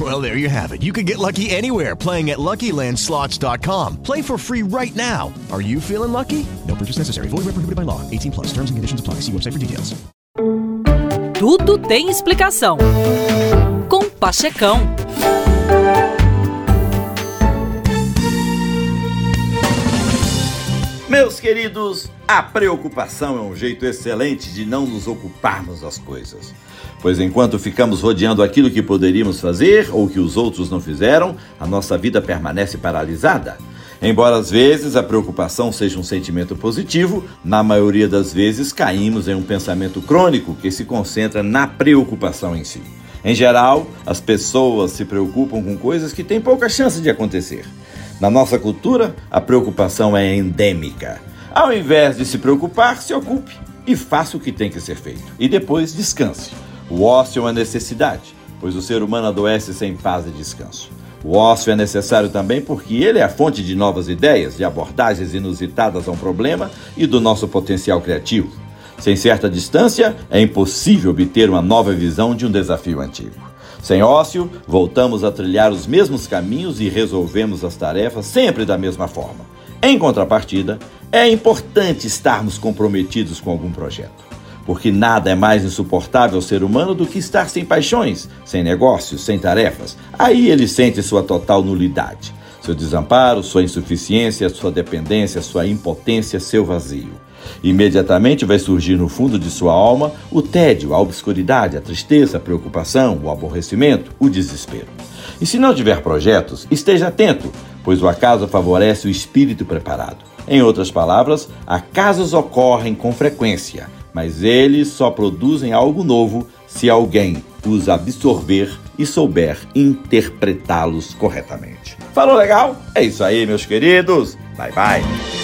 Well, there you have it. You can get lucky anywhere playing at LuckyLandSlots.com. Play for free right now. Are you feeling lucky? No purchase necessary. Void where prohibited by law. 18 plus. Terms and conditions apply. See website for details. Tudo tem explicação. Com Pachecão. Meus queridos, a preocupação é um jeito excelente de não nos ocuparmos das coisas. Pois enquanto ficamos rodeando aquilo que poderíamos fazer ou que os outros não fizeram, a nossa vida permanece paralisada. Embora às vezes a preocupação seja um sentimento positivo, na maioria das vezes caímos em um pensamento crônico que se concentra na preocupação em si. Em geral, as pessoas se preocupam com coisas que têm pouca chance de acontecer. Na nossa cultura, a preocupação é endêmica. Ao invés de se preocupar, se ocupe e faça o que tem que ser feito. E depois descanse. O ócio é uma necessidade, pois o ser humano adoece sem paz e descanso. O ócio é necessário também porque ele é a fonte de novas ideias, de abordagens inusitadas a um problema e do nosso potencial criativo. Sem certa distância, é impossível obter uma nova visão de um desafio antigo. Sem ócio, voltamos a trilhar os mesmos caminhos e resolvemos as tarefas sempre da mesma forma. Em contrapartida, é importante estarmos comprometidos com algum projeto. Porque nada é mais insuportável ao ser humano do que estar sem paixões, sem negócios, sem tarefas. Aí ele sente sua total nulidade, seu desamparo, sua insuficiência, sua dependência, sua impotência, seu vazio. Imediatamente vai surgir no fundo de sua alma o tédio, a obscuridade, a tristeza, a preocupação, o aborrecimento, o desespero. E se não tiver projetos, esteja atento, pois o acaso favorece o espírito preparado. Em outras palavras, acasos ocorrem com frequência, mas eles só produzem algo novo se alguém os absorver e souber interpretá-los corretamente. Falou legal? É isso aí, meus queridos. Bye bye.